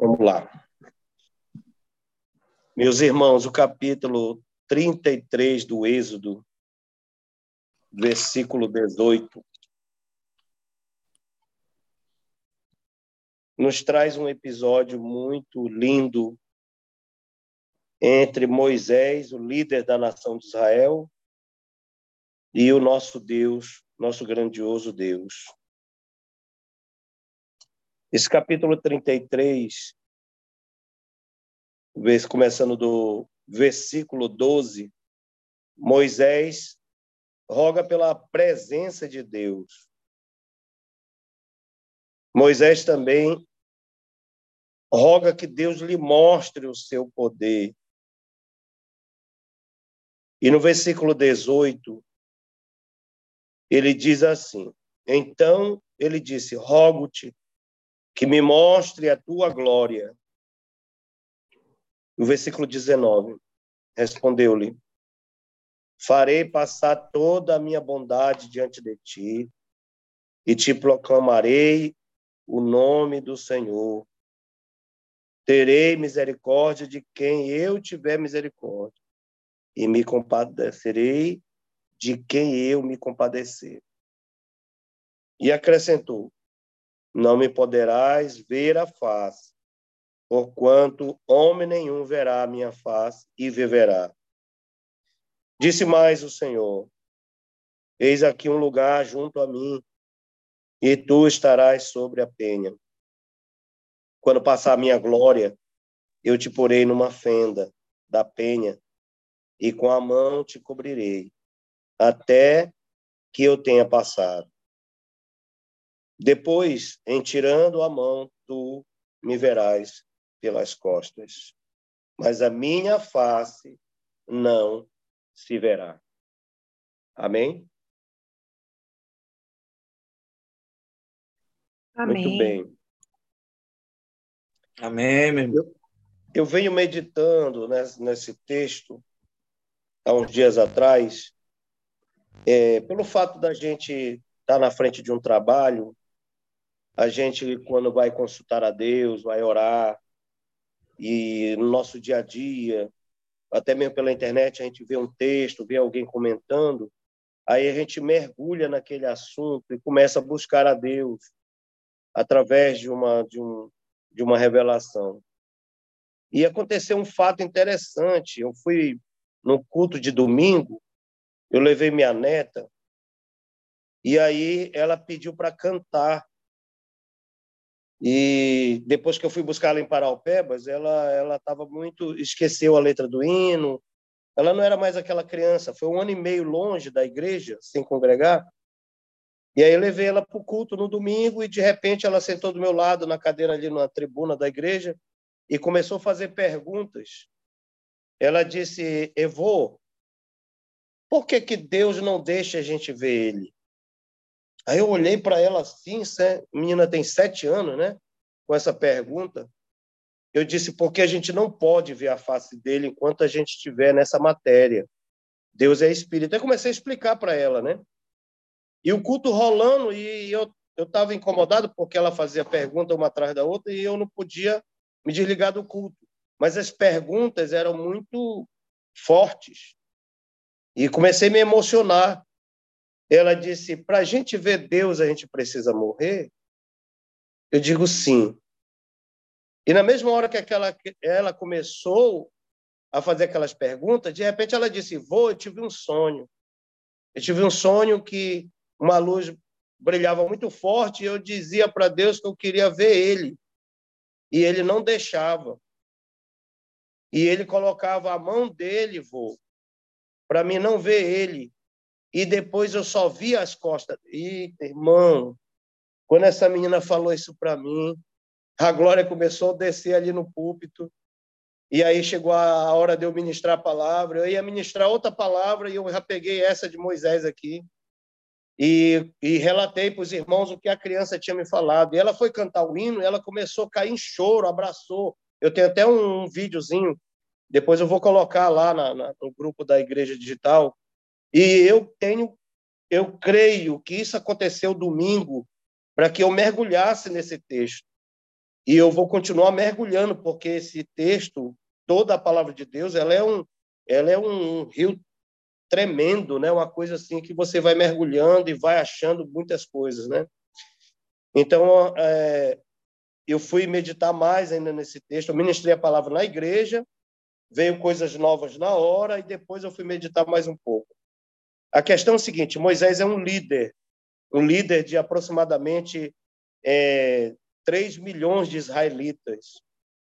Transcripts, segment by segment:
Vamos lá. Meus irmãos, o capítulo 33 do Êxodo, versículo 18, nos traz um episódio muito lindo entre Moisés, o líder da nação de Israel, e o nosso Deus, nosso grandioso Deus. Esse capítulo 33, começando do versículo 12, Moisés roga pela presença de Deus. Moisés também roga que Deus lhe mostre o seu poder. E no versículo 18, ele diz assim: Então ele disse: Rogo-te que me mostre a tua glória. O versículo 19 respondeu-lhe: Farei passar toda a minha bondade diante de ti e te proclamarei o nome do Senhor. Terei misericórdia de quem eu tiver misericórdia e me compadecerei de quem eu me compadecer. E acrescentou: Não me poderás ver a face, porquanto homem nenhum verá a minha face e viverá. Disse mais o Senhor: Eis aqui um lugar junto a mim, e tu estarás sobre a penha. Quando passar a minha glória, eu te porei numa fenda da penha e com a mão te cobrirei, até que eu tenha passado. Depois, em tirando a mão, tu me verás pelas costas, mas a minha face não se verá. Amém? Amém. Muito bem. Amém, meu irmão. Eu, eu venho meditando nesse, nesse texto há uns dias atrás, é, pelo fato da gente estar tá na frente de um trabalho, a gente, quando vai consultar a Deus, vai orar, e no nosso dia a dia, até mesmo pela internet, a gente vê um texto, vê alguém comentando, aí a gente mergulha naquele assunto e começa a buscar a Deus através de uma, de um, de uma revelação. E aconteceu um fato interessante. Eu fui no culto de domingo, eu levei minha neta, e aí ela pediu para cantar. E depois que eu fui buscar ela em Paraupebas, ela ela estava muito esqueceu a letra do hino. Ela não era mais aquela criança. Foi um ano e meio longe da igreja, sem congregar. E aí eu levei ela para o culto no domingo e de repente ela sentou do meu lado na cadeira ali na tribuna da igreja e começou a fazer perguntas ela disse: Evô, por que, que Deus não deixa a gente ver ele? Aí eu olhei para ela assim, a menina tem sete anos, né? Com essa pergunta. Eu disse: porque a gente não pode ver a face dele enquanto a gente estiver nessa matéria. Deus é espírito. Aí comecei a explicar para ela, né? E o culto rolando, e eu estava incomodado porque ela fazia pergunta uma atrás da outra e eu não podia me desligar do culto mas as perguntas eram muito fortes. E comecei a me emocionar. Ela disse: para a gente ver Deus, a gente precisa morrer? Eu digo sim. E na mesma hora que aquela, ela começou a fazer aquelas perguntas, de repente ela disse: Vou, eu tive um sonho. Eu tive um sonho que uma luz brilhava muito forte e eu dizia para Deus que eu queria ver Ele. E Ele não deixava. E ele colocava a mão dele, vô, para mim não ver ele. E depois eu só vi as costas. Eita, irmão, quando essa menina falou isso para mim, a glória começou a descer ali no púlpito. E aí chegou a hora de eu ministrar a palavra. Eu ia ministrar outra palavra e eu já peguei essa de Moisés aqui. E, e relatei para os irmãos o que a criança tinha me falado. E ela foi cantar o hino, e ela começou a cair em choro, abraçou. Eu tenho até um, um videozinho, depois eu vou colocar lá na, na, no grupo da Igreja Digital. E eu tenho, eu creio que isso aconteceu domingo para que eu mergulhasse nesse texto. E eu vou continuar mergulhando, porque esse texto, toda a palavra de Deus, ela é um, ela é um rio tremendo, né? Uma coisa assim que você vai mergulhando e vai achando muitas coisas, né? Então, é, eu fui meditar mais ainda nesse texto. Eu ministrei a palavra na igreja, veio coisas novas na hora e depois eu fui meditar mais um pouco. A questão é a seguinte: Moisés é um líder, um líder de aproximadamente é, 3 milhões de israelitas.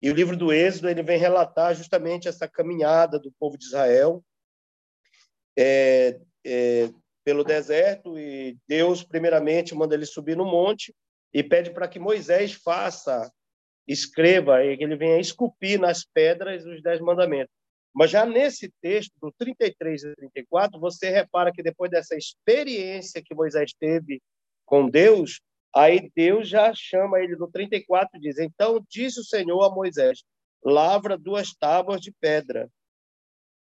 E o livro do Êxodo ele vem relatar justamente essa caminhada do povo de Israel é, é, pelo deserto e Deus primeiramente manda ele subir no monte e pede para que Moisés faça, escreva, e que ele venha esculpir nas pedras os dez mandamentos. Mas já nesse texto, do 33 e 34, você repara que depois dessa experiência que Moisés teve com Deus, aí Deus já chama ele no 34 e diz: Então disse o Senhor a Moisés: Lavra duas tábuas de pedra,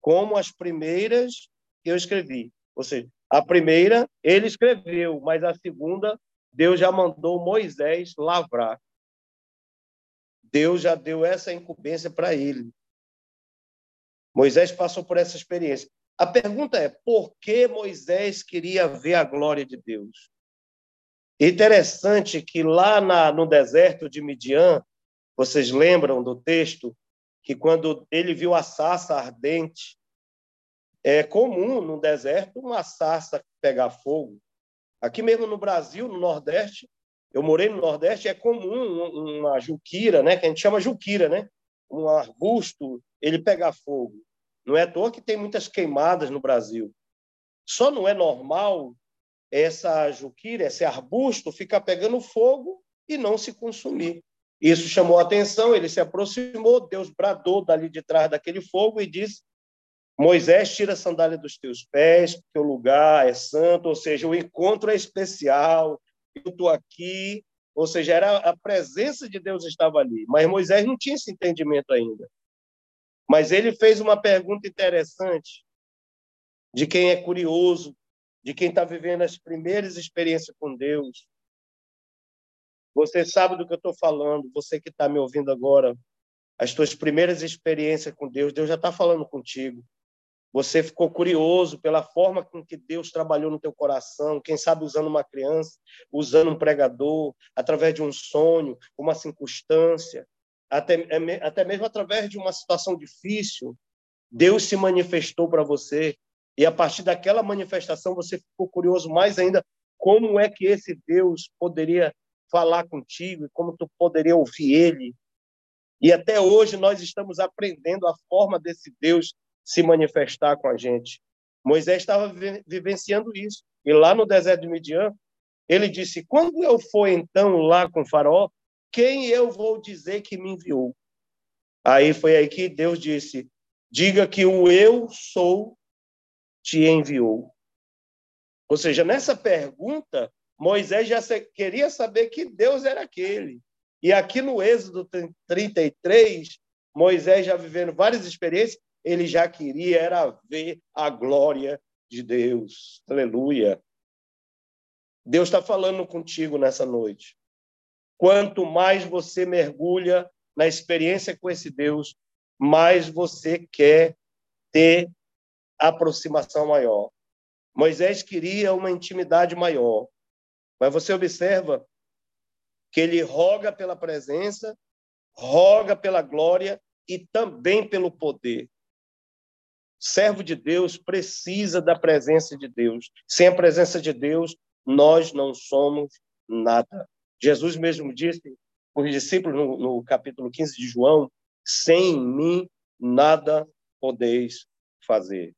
como as primeiras que eu escrevi. Ou seja, a primeira ele escreveu, mas a segunda Deus já mandou Moisés lavrar. Deus já deu essa incumbência para ele. Moisés passou por essa experiência. A pergunta é: por que Moisés queria ver a glória de Deus? Interessante que lá na, no deserto de Midian, vocês lembram do texto que quando ele viu a sarça ardente, é comum no deserto uma sarça pegar fogo. Aqui mesmo no Brasil, no Nordeste, eu morei no Nordeste, é comum uma juquira, né, que a gente chama juquira, né, um arbusto, ele pegar fogo. Não é à toa que tem muitas queimadas no Brasil. Só não é normal essa juquira, esse arbusto, ficar pegando fogo e não se consumir. Isso chamou a atenção, ele se aproximou, Deus bradou dali de trás daquele fogo e disse: Moisés, tira a sandália dos teus pés, porque o lugar é santo, ou seja, o encontro é especial, eu estou aqui, ou seja, era a presença de Deus estava ali. Mas Moisés não tinha esse entendimento ainda. Mas ele fez uma pergunta interessante de quem é curioso, de quem está vivendo as primeiras experiências com Deus. Você sabe do que eu estou falando, você que está me ouvindo agora, as suas primeiras experiências com Deus, Deus já está falando contigo. Você ficou curioso pela forma com que Deus trabalhou no teu coração, quem sabe usando uma criança, usando um pregador, através de um sonho, uma circunstância até, é até mesmo através de uma situação difícil, Deus se manifestou para você. E a partir daquela manifestação, você ficou curioso mais ainda como é que esse Deus poderia falar contigo e como tu poderia ouvir ele. E até hoje nós estamos aprendendo a forma desse Deus se manifestar com a gente. Moisés estava vivenciando isso. E lá no deserto de Midian, ele disse: Quando eu for então lá com Faraó, quem eu vou dizer que me enviou? Aí foi aí que Deus disse: diga que o eu sou te enviou. Ou seja, nessa pergunta, Moisés já queria saber que Deus era aquele. E aqui no Êxodo 33, Moisés já vivendo várias experiências, ele já queria era ver a glória de Deus. Aleluia. Deus está falando contigo nessa noite. Quanto mais você mergulha na experiência com esse Deus, mais você quer ter aproximação maior. Moisés queria uma intimidade maior, mas você observa que ele roga pela presença, roga pela glória e também pelo poder. Servo de Deus precisa da presença de Deus. Sem a presença de Deus, nós não somos nada. Jesus mesmo disse os discípulos no, no capítulo 15 de João: sem mim nada podeis fazer.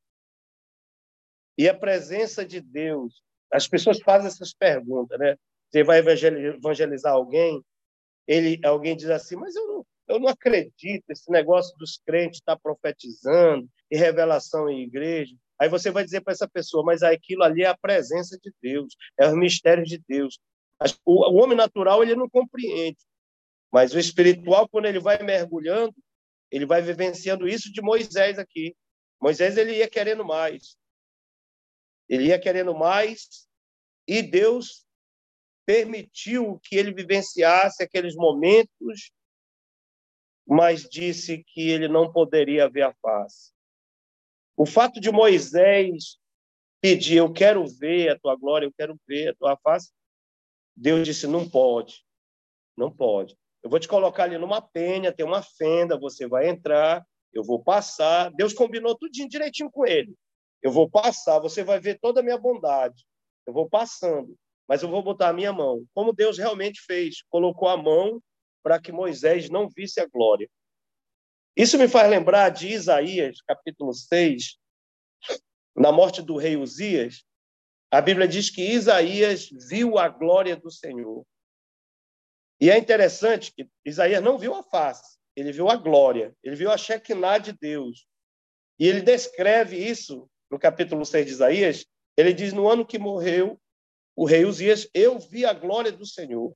E a presença de Deus, as pessoas fazem essas perguntas, né? Você vai evangelizar alguém, ele, alguém diz assim, mas eu não, eu não acredito esse negócio dos crentes estar tá profetizando e revelação em igreja. Aí você vai dizer para essa pessoa, mas aquilo ali é a presença de Deus, é os mistérios de Deus. O, homem natural ele não compreende, mas o espiritual, quando ele vai mergulhando, ele vai vivenciando isso de Moisés aqui. Moisés ele ia querendo mais. Ele ia querendo mais e Deus permitiu que ele vivenciasse aqueles momentos mas disse que ele não poderia ver a face. O fato de Moisés pedir, eu quero ver a tua glória, eu quero ver a tua face, Deus disse, não pode, não pode. Eu vou te colocar ali numa penha, tem uma fenda, você vai entrar, eu vou passar. Deus combinou tudo direitinho com ele. Eu vou passar, você vai ver toda a minha bondade. Eu vou passando, mas eu vou botar a minha mão. Como Deus realmente fez, colocou a mão para que Moisés não visse a glória. Isso me faz lembrar de Isaías, capítulo 6, na morte do rei Uzias. A Bíblia diz que Isaías viu a glória do Senhor. E é interessante que Isaías não viu a face, ele viu a glória, ele viu a Shekinah de Deus. E ele descreve isso no capítulo 6 de Isaías. Ele diz: No ano que morreu o rei Uzias, eu vi a glória do Senhor.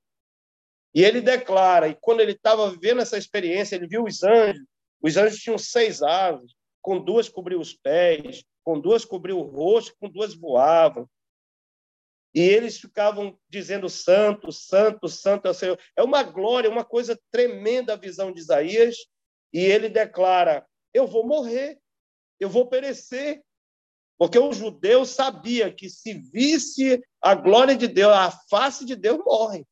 E ele declara, e quando ele estava vivendo essa experiência, ele viu os anjos. Os anjos tinham seis asas, com duas cobriu os pés, com duas cobriu o rosto, com duas voavam. E eles ficavam dizendo santo, santo, santo é o Senhor. É uma glória, uma coisa tremenda a visão de Isaías. E ele declara: Eu vou morrer, eu vou perecer. Porque o judeu sabia que se visse a glória de Deus, a face de Deus morre.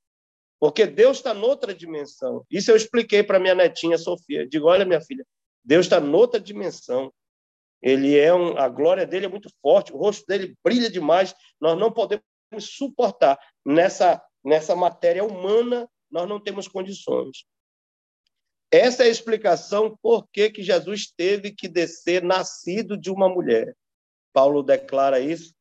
Porque Deus está noutra dimensão. Isso eu expliquei para minha netinha Sofia. Digo, olha, minha filha, Deus está noutra dimensão. Ele é um, a glória dele é muito forte, o rosto dele brilha demais. Nós não podemos suportar nessa nessa matéria humana, nós não temos condições. Essa é a explicação por que, que Jesus teve que descer nascido de uma mulher. Paulo declara isso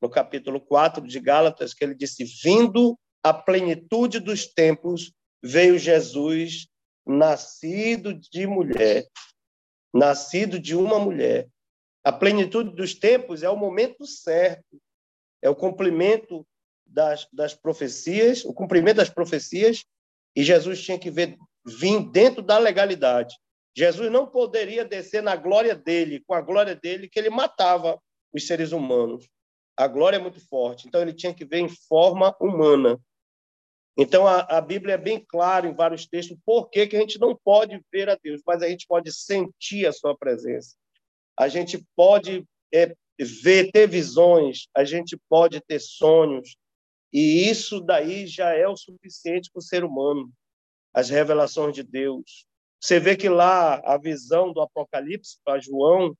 no capítulo 4 de Gálatas, que ele disse: Vindo a plenitude dos tempos, veio Jesus, nascido de mulher, nascido de uma mulher. A plenitude dos tempos é o momento certo, é o cumprimento das, das profecias, o cumprimento das profecias, e Jesus tinha que ver, vir dentro da legalidade. Jesus não poderia descer na glória dele, com a glória dele, que ele matava os seres humanos. A glória é muito forte, então ele tinha que ver em forma humana. Então, a, a, Bíblia é bem clara em vários textos por que, que a gente não pode ver a Deus, mas a gente pode sentir a sua presença. A gente pode é, ver, ter visões, a gente pode ter sonhos, e isso daí já é o suficiente para o ser humano, as revelações de Deus. Você vê que lá a visão do Apocalipse para João,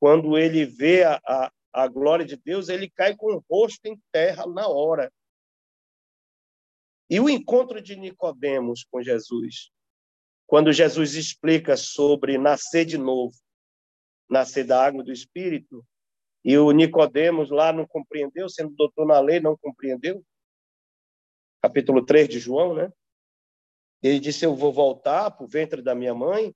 quando ele vê a, a, a glória de Deus, ele cai com o rosto em terra na hora. E o encontro de Nicodemos com Jesus, quando Jesus explica sobre nascer de novo, nascer da água do Espírito, e o Nicodemos lá não compreendeu, sendo doutor na lei, não compreendeu. Capítulo 3 de João, né? Ele disse: Eu vou voltar para o ventre da minha mãe.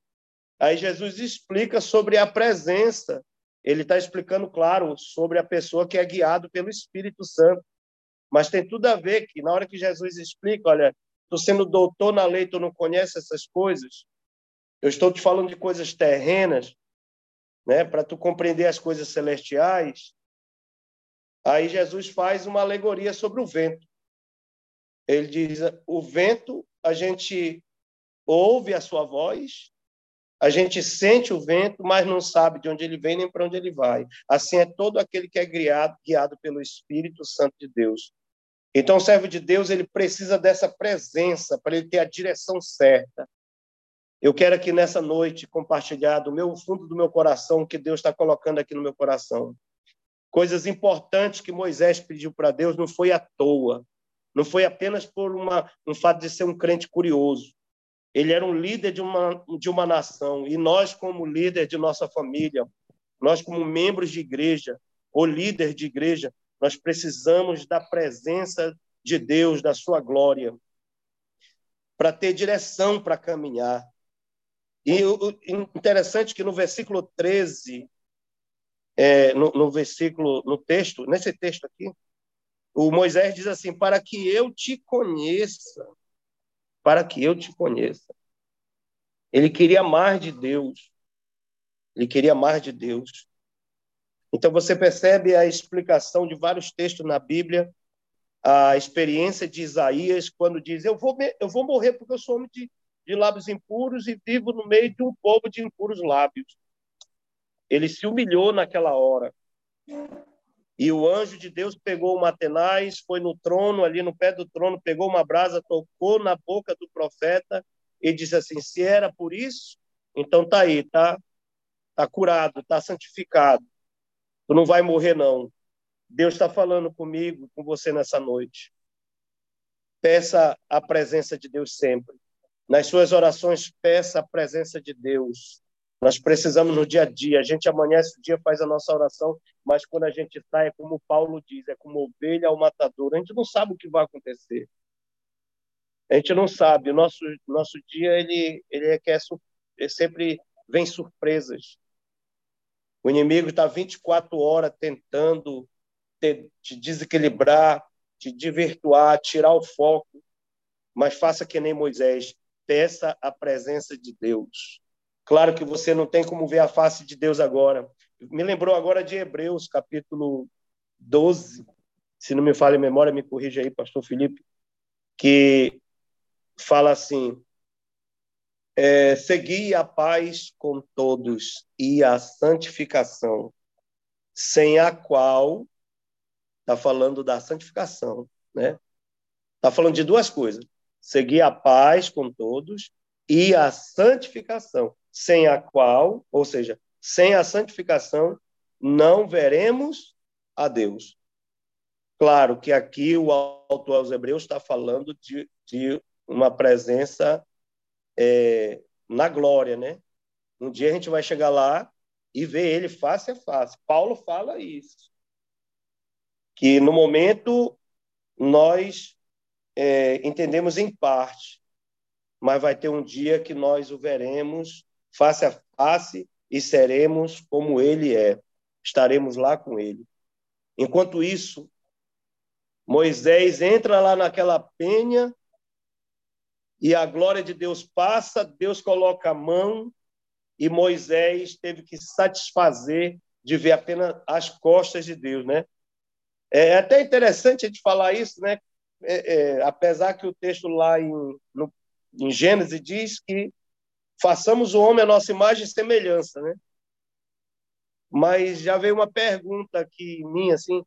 Aí Jesus explica sobre a presença. Ele está explicando, claro, sobre a pessoa que é guiado pelo Espírito Santo. Mas tem tudo a ver que, na hora que Jesus explica, olha, tu sendo doutor na lei, tu não conhece essas coisas. Eu estou te falando de coisas terrenas, né, para tu compreender as coisas celestiais. Aí Jesus faz uma alegoria sobre o vento. Ele diz: o vento, a gente ouve a sua voz, a gente sente o vento, mas não sabe de onde ele vem nem para onde ele vai. Assim é todo aquele que é guiado, guiado pelo Espírito Santo de Deus. Então, o servo de Deus ele precisa dessa presença para ele ter a direção certa. Eu quero aqui nessa noite compartilhar do meu fundo do meu coração o que Deus está colocando aqui no meu coração. Coisas importantes que Moisés pediu para Deus não foi à toa, não foi apenas por uma, um fato de ser um crente curioso. Ele era um líder de uma, de uma nação e nós, como líder de nossa família, nós, como membros de igreja ou líder de igreja, nós precisamos da presença de Deus, da sua glória, para ter direção para caminhar. E o interessante é que no versículo 13, é, no, no versículo, no texto, nesse texto aqui, o Moisés diz assim: para que eu te conheça, para que eu te conheça. Ele queria mais de Deus. Ele queria mais de Deus. Então você percebe a explicação de vários textos na Bíblia, a experiência de Isaías quando diz: eu vou eu vou morrer porque eu sou homem de, de lábios impuros e vivo no meio de um povo de impuros lábios. Ele se humilhou naquela hora. E o anjo de Deus pegou o Matenais, foi no trono, ali no pé do trono, pegou uma brasa, tocou na boca do profeta e disse assim: se era por isso, então tá aí, tá, tá curado, tá santificado. Tu não vai morrer não. Deus está falando comigo, com você nessa noite. Peça a presença de Deus sempre. Nas suas orações, peça a presença de Deus. Nós precisamos no dia a dia. A gente amanhece o dia, faz a nossa oração, mas quando a gente sai, é como Paulo diz, é como ovelha ao matador. A gente não sabe o que vai acontecer. A gente não sabe. O nosso, nosso dia, ele, ele é que é, é sempre vem surpresas. O inimigo está 24 horas tentando te, te desequilibrar, te desvirtuar, tirar o foco. Mas faça que nem Moisés. Peça a presença de Deus. Claro que você não tem como ver a face de Deus agora. Me lembrou agora de Hebreus, capítulo 12, se não me falha a memória, me corrija aí, pastor Felipe, que fala assim: é, segui a paz com todos e a santificação, sem a qual está falando da santificação, né? Está falando de duas coisas: seguir a paz com todos e a santificação, sem a qual, ou seja, sem a santificação, não veremos a Deus. Claro que aqui o autor aos Hebreus está falando de, de uma presença é, na glória, né? Um dia a gente vai chegar lá e ver ele face a face. Paulo fala isso. Que no momento nós é, entendemos em parte, mas vai ter um dia que nós o veremos face a face e seremos como ele é. Estaremos lá com ele. Enquanto isso, Moisés entra lá naquela penha e a glória de Deus passa, Deus coloca a mão e Moisés teve que satisfazer de ver apenas as costas de Deus, né? É até interessante a gente falar isso, né? É, é, apesar que o texto lá em, no, em Gênesis diz que façamos o homem a nossa imagem e semelhança, né? Mas já veio uma pergunta aqui mim, assim,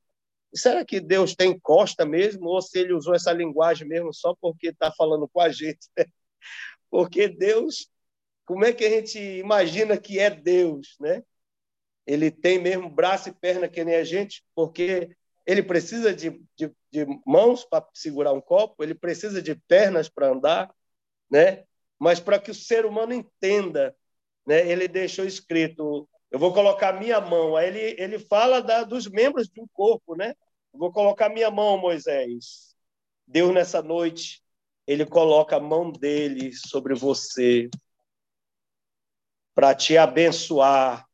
será que Deus tem costa mesmo, ou se ele usou essa linguagem mesmo só porque está falando com a gente? Porque Deus, como é que a gente imagina que é Deus, né? Ele tem mesmo braço e perna que nem a gente, porque ele precisa de, de, de mãos para segurar um copo, ele precisa de pernas para andar, né? mas para que o ser humano entenda, né, ele deixou escrito: eu vou colocar minha mão. Aí ele, ele fala da, dos membros de um corpo, né? Eu vou colocar minha mão, Moisés. Deus, nessa noite, ele coloca a mão dele sobre você para te abençoar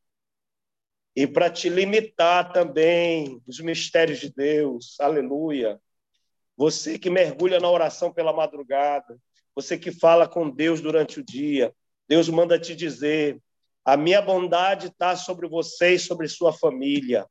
e para te limitar também os mistérios de Deus. Aleluia. Você que mergulha na oração pela madrugada, você que fala com Deus durante o dia, Deus manda te dizer: a minha bondade está sobre você e sobre sua família.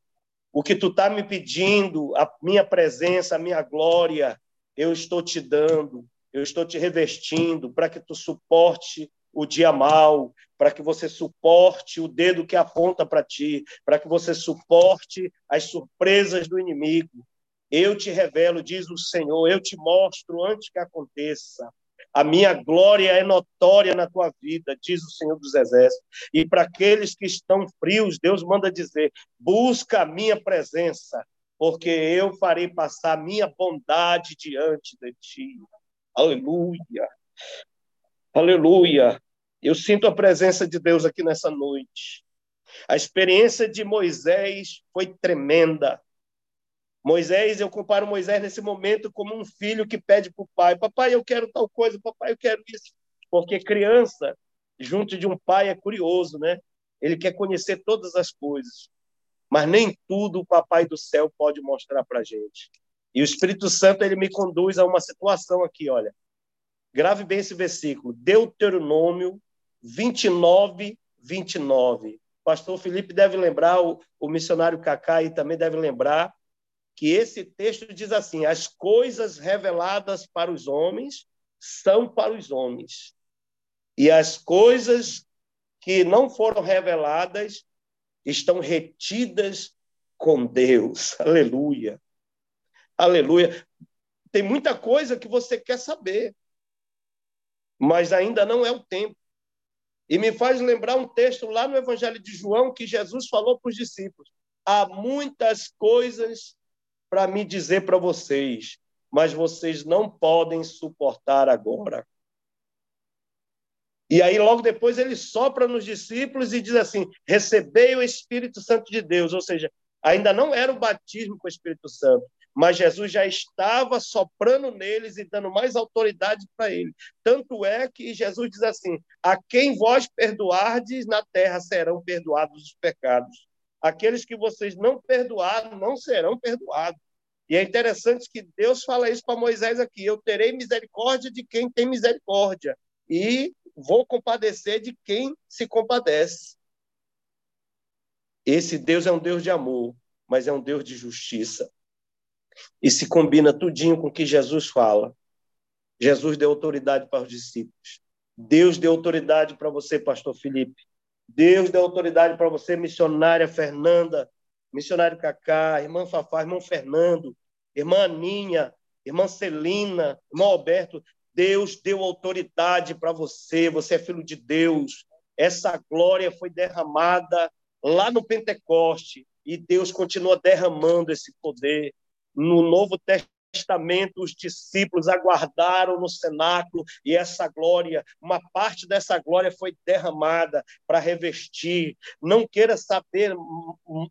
O que tu está me pedindo, a minha presença, a minha glória, eu estou te dando, eu estou te revestindo para que tu suporte o dia mal, para que você suporte o dedo que aponta para ti, para que você suporte as surpresas do inimigo. Eu te revelo, diz o Senhor, eu te mostro antes que aconteça. A minha glória é notória na tua vida, diz o Senhor dos Exércitos. E para aqueles que estão frios, Deus manda dizer: busca a minha presença, porque eu farei passar a minha bondade diante de ti. Aleluia. Aleluia. Eu sinto a presença de Deus aqui nessa noite. A experiência de Moisés foi tremenda. Moisés, eu comparo Moisés nesse momento como um filho que pede para o pai: Papai, eu quero tal coisa, papai, eu quero isso. Porque criança, junto de um pai, é curioso, né? Ele quer conhecer todas as coisas. Mas nem tudo o papai do céu pode mostrar para a gente. E o Espírito Santo, ele me conduz a uma situação aqui, olha. Grave bem esse versículo. Deuteronômio 29, 29. pastor Felipe deve lembrar, o, o missionário Cacá também deve lembrar, que esse texto diz assim: as coisas reveladas para os homens são para os homens, E as coisas que não foram reveladas estão retidas com Deus. Aleluia. Aleluia. Tem muita coisa que você quer saber, mas ainda não é o tempo. E me faz lembrar um texto lá no Evangelho de João que Jesus falou para os discípulos: há muitas coisas para me dizer para vocês, mas vocês não podem suportar agora. E aí, logo depois, ele sopra nos discípulos e diz assim: recebei o Espírito Santo de Deus. Ou seja, ainda não era o batismo com o Espírito Santo, mas Jesus já estava soprando neles e dando mais autoridade para ele. Tanto é que Jesus diz assim: A quem vós perdoardes na terra serão perdoados os pecados. Aqueles que vocês não perdoaram não serão perdoados. E é interessante que Deus fala isso para Moisés aqui: Eu terei misericórdia de quem tem misericórdia e vou compadecer de quem se compadece. Esse Deus é um Deus de amor, mas é um Deus de justiça e se combina tudinho com o que Jesus fala. Jesus deu autoridade para os discípulos. Deus deu autoridade para você, pastor Felipe. Deus deu autoridade para você, missionária Fernanda, missionário Cacá, irmã Fafá, irmão Fernando, irmã Aninha, irmã Celina, irmão Alberto. Deus deu autoridade para você, você é filho de Deus. Essa glória foi derramada lá no Pentecoste e Deus continua derramando esse poder no Novo Testamento, os discípulos aguardaram no cenáculo e essa glória, uma parte dessa glória foi derramada para revestir. Não queira saber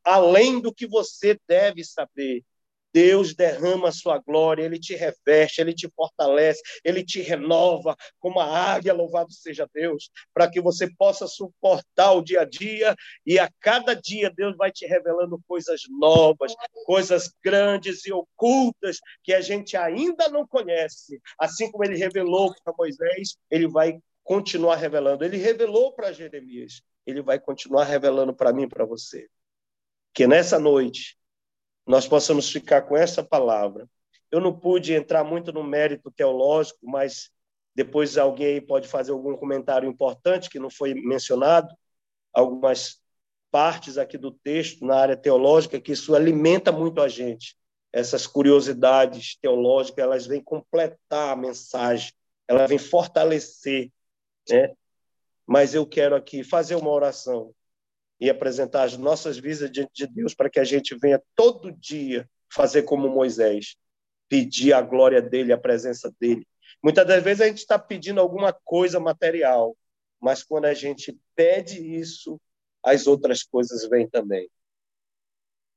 além do que você deve saber. Deus derrama a sua glória, ele te reveste, ele te fortalece, ele te renova como a águia, louvado seja Deus, para que você possa suportar o dia a dia e a cada dia Deus vai te revelando coisas novas, coisas grandes e ocultas que a gente ainda não conhece. Assim como ele revelou para Moisés, ele vai continuar revelando. Ele revelou para Jeremias, ele vai continuar revelando para mim para você. Que nessa noite nós possamos ficar com essa palavra. Eu não pude entrar muito no mérito teológico, mas depois alguém pode fazer algum comentário importante que não foi mencionado, algumas partes aqui do texto na área teológica que isso alimenta muito a gente. Essas curiosidades teológicas, elas vêm completar a mensagem, elas vêm fortalecer, né? Mas eu quero aqui fazer uma oração e apresentar as nossas vidas diante de Deus para que a gente venha todo dia fazer como Moisés, pedir a glória dele, a presença dele. Muitas das vezes a gente está pedindo alguma coisa material, mas quando a gente pede isso, as outras coisas vêm também.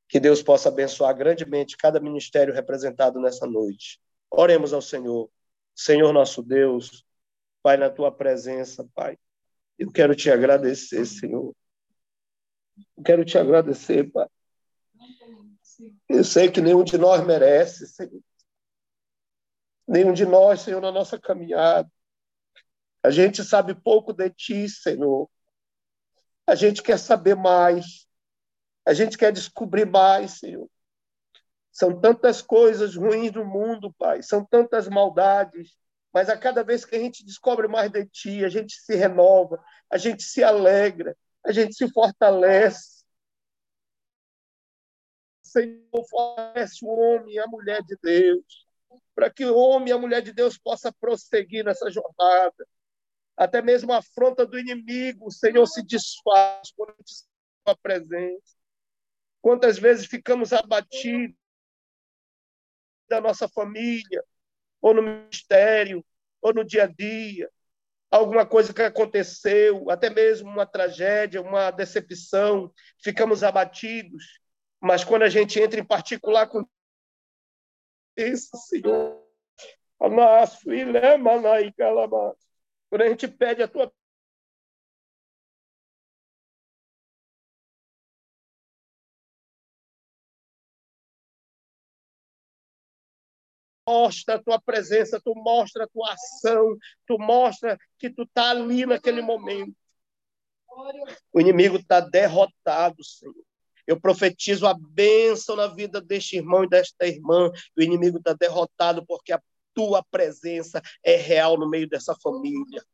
Que Deus possa abençoar grandemente cada ministério representado nessa noite. Oremos ao Senhor. Senhor nosso Deus, Pai, na tua presença, Pai. Eu quero te agradecer, Senhor quero te agradecer, Pai. Eu sei que nenhum de nós merece, Senhor. Nenhum de nós, Senhor, na nossa caminhada. A gente sabe pouco de Ti, Senhor. A gente quer saber mais. A gente quer descobrir mais, Senhor. São tantas coisas ruins no mundo, Pai. São tantas maldades. Mas a cada vez que a gente descobre mais de Ti, a gente se renova, a gente se alegra, a gente se fortalece. Senhor, fortalece o homem e a mulher de Deus, para que o homem e a mulher de Deus possa prosseguir nessa jornada. Até mesmo a afronta do inimigo, o Senhor se desfaz quando a presença. Quantas vezes ficamos abatidos da nossa família, ou no ministério, ou no dia a dia, alguma coisa que aconteceu, até mesmo uma tragédia, uma decepção, ficamos abatidos. Mas quando a gente entra em particular com isso, Senhor, quando a gente pede a tua mostra a tua presença, tu mostra a tua ação, tu mostra que tu está ali naquele momento. O inimigo está derrotado, Senhor. Eu profetizo a bênção na vida deste irmão e desta irmã. O inimigo está derrotado porque a tua presença é real no meio dessa família.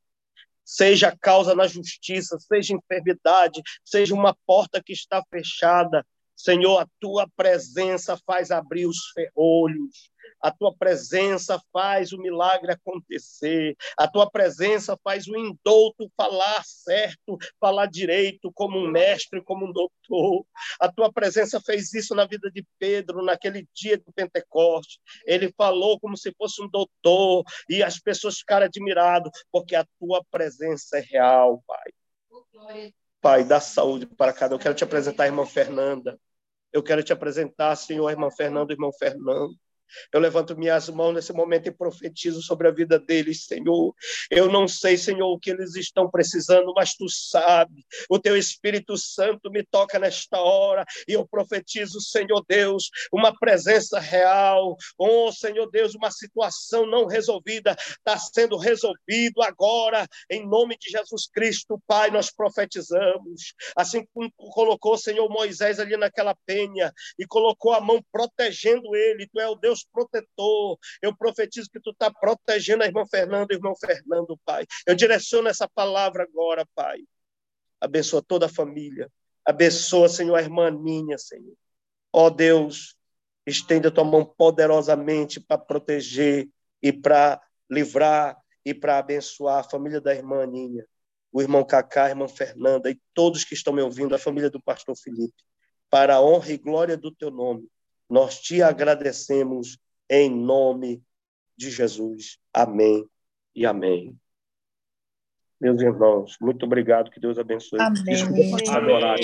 seja causa na justiça, seja enfermidade, seja uma porta que está fechada. Senhor, a tua presença faz abrir os ferrolhos, a tua presença faz o milagre acontecer. A tua presença faz o indouto falar certo, falar direito, como um mestre, como um doutor. A tua presença fez isso na vida de Pedro, naquele dia do Pentecoste. Ele falou como se fosse um doutor, e as pessoas ficaram admiradas, porque a tua presença é real, Pai. Pai, dá saúde para cada um. Eu quero te apresentar a irmã Fernanda. Eu quero te apresentar, Senhor, irmã Fernanda, irmão Fernando. Eu levanto minhas mãos nesse momento e profetizo sobre a vida deles, Senhor. Eu não sei, Senhor, o que eles estão precisando, mas tu sabe. O teu Espírito Santo me toca nesta hora e eu profetizo, Senhor Deus, uma presença real. Oh, Senhor Deus, uma situação não resolvida está sendo resolvido agora, em nome de Jesus Cristo, Pai, nós profetizamos. Assim como colocou, Senhor Moisés ali naquela penha e colocou a mão protegendo ele, tu é o Deus Deus protetor. Eu profetizo que tu está protegendo a irmã Fernanda, irmão Fernando, Pai. Eu direciono essa palavra agora, Pai. Abençoa toda a família. Abençoa, Senhor, a irmã Ninha, Senhor. Ó Deus, estenda tua mão poderosamente para proteger e para livrar e para abençoar a família da irmã Ninha, o irmão Cacá, a irmã Fernanda e todos que estão me ouvindo, a família do pastor Felipe, para a honra e glória do teu nome. Nós te agradecemos em nome de Jesus. Amém e amém. Meus irmãos, muito obrigado. Que Deus abençoe. Amém. Desculpa adorar.